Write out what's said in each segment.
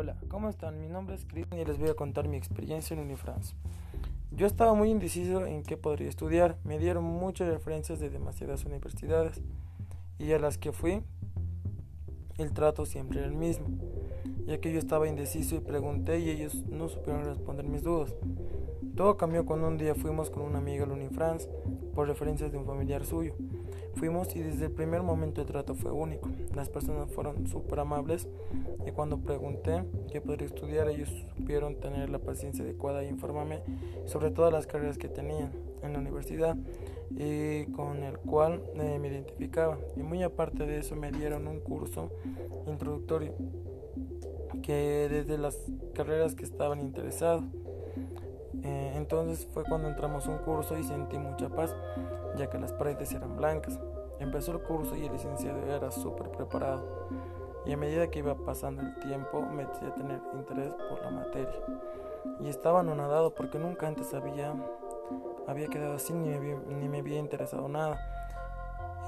Hola, ¿cómo están? Mi nombre es Cristian y les voy a contar mi experiencia en Unifrance. Yo estaba muy indeciso en qué podría estudiar. Me dieron muchas referencias de demasiadas universidades y a las que fui, el trato siempre era el mismo, ya que yo estaba indeciso y pregunté y ellos no supieron responder mis dudas. Todo cambió cuando un día fuimos con una amiga a la Unifrance por referencias de un familiar suyo. Fuimos y desde el primer momento el trato fue único. Las personas fueron súper amables y cuando pregunté qué podría estudiar ellos supieron tener la paciencia adecuada e informarme sobre todas las carreras que tenían en la universidad y con el cual eh, me identificaba. Y muy aparte de eso me dieron un curso introductorio que desde las carreras que estaban interesados. Eh, entonces fue cuando entramos a un curso y sentí mucha paz, ya que las paredes eran blancas. Empezó el curso y el licenciado era súper preparado. Y a medida que iba pasando el tiempo, me empecé a tener interés por la materia. Y estaba anonadado porque nunca antes había, había quedado así ni me, había, ni me había interesado nada.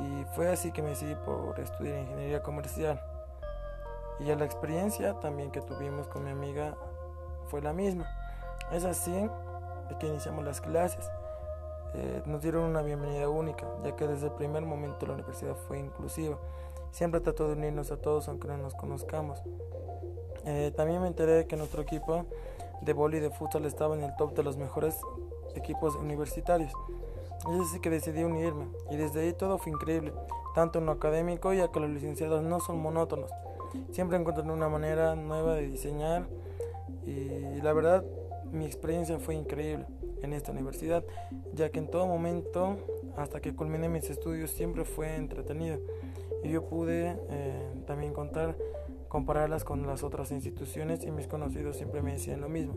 Y fue así que me decidí por estudiar ingeniería comercial. Y a la experiencia también que tuvimos con mi amiga fue la misma. Es así que iniciamos las clases. Eh, nos dieron una bienvenida única, ya que desde el primer momento la universidad fue inclusiva. Siempre trató de unirnos a todos aunque no nos conozcamos. Eh, también me enteré de que nuestro equipo de boli de futsal estaba en el top de los mejores equipos universitarios. Es así que decidí unirme y desde ahí todo fue increíble, tanto en lo académico ya que los licenciados no son monótonos. Siempre encuentran una manera nueva de diseñar y la verdad mi experiencia fue increíble en esta universidad, ya que en todo momento, hasta que culminé mis estudios, siempre fue entretenido. Y yo pude eh, también contar, compararlas con las otras instituciones y mis conocidos siempre me decían lo mismo,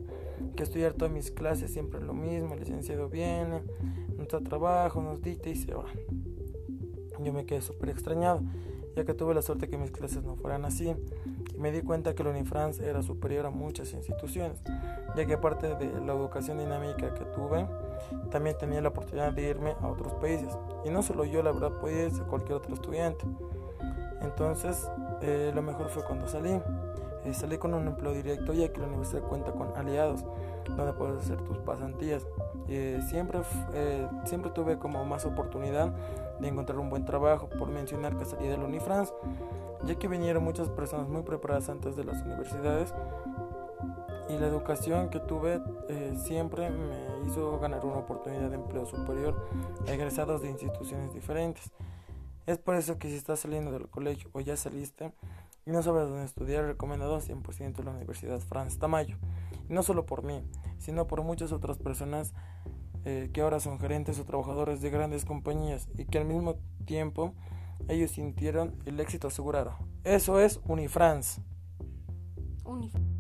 que estudiar todas mis clases siempre lo mismo, el licenciado viene, nos da trabajo, nos dicta y se va. Yo me quedé súper extrañado, ya que tuve la suerte que mis clases no fueran así me di cuenta que la Unifrance era superior a muchas instituciones, ya que aparte de la educación dinámica que tuve, también tenía la oportunidad de irme a otros países. Y no solo yo, la verdad, podía ser cualquier otro estudiante. Entonces, eh, lo mejor fue cuando salí. Eh, salí con un empleo directo, ya que la universidad cuenta con aliados, donde puedes hacer tus pasantías. Eh, siempre, siempre tuve como más oportunidad de encontrar un buen trabajo, por mencionar que salí de la Unifrance ya que vinieron muchas personas muy preparadas antes de las universidades y la educación que tuve siempre me hizo ganar una oportunidad de empleo superior egresados de instituciones diferentes. Es por eso que si estás saliendo del colegio o ya saliste y no sabes dónde estudiar, recomendado 100% la Universidad Franz Tamayo. No solo por mí, sino por muchas otras personas eh, que ahora son gerentes o trabajadores de grandes compañías y que al mismo tiempo ellos sintieron el éxito asegurado. Eso es Unifrance. Unifrance.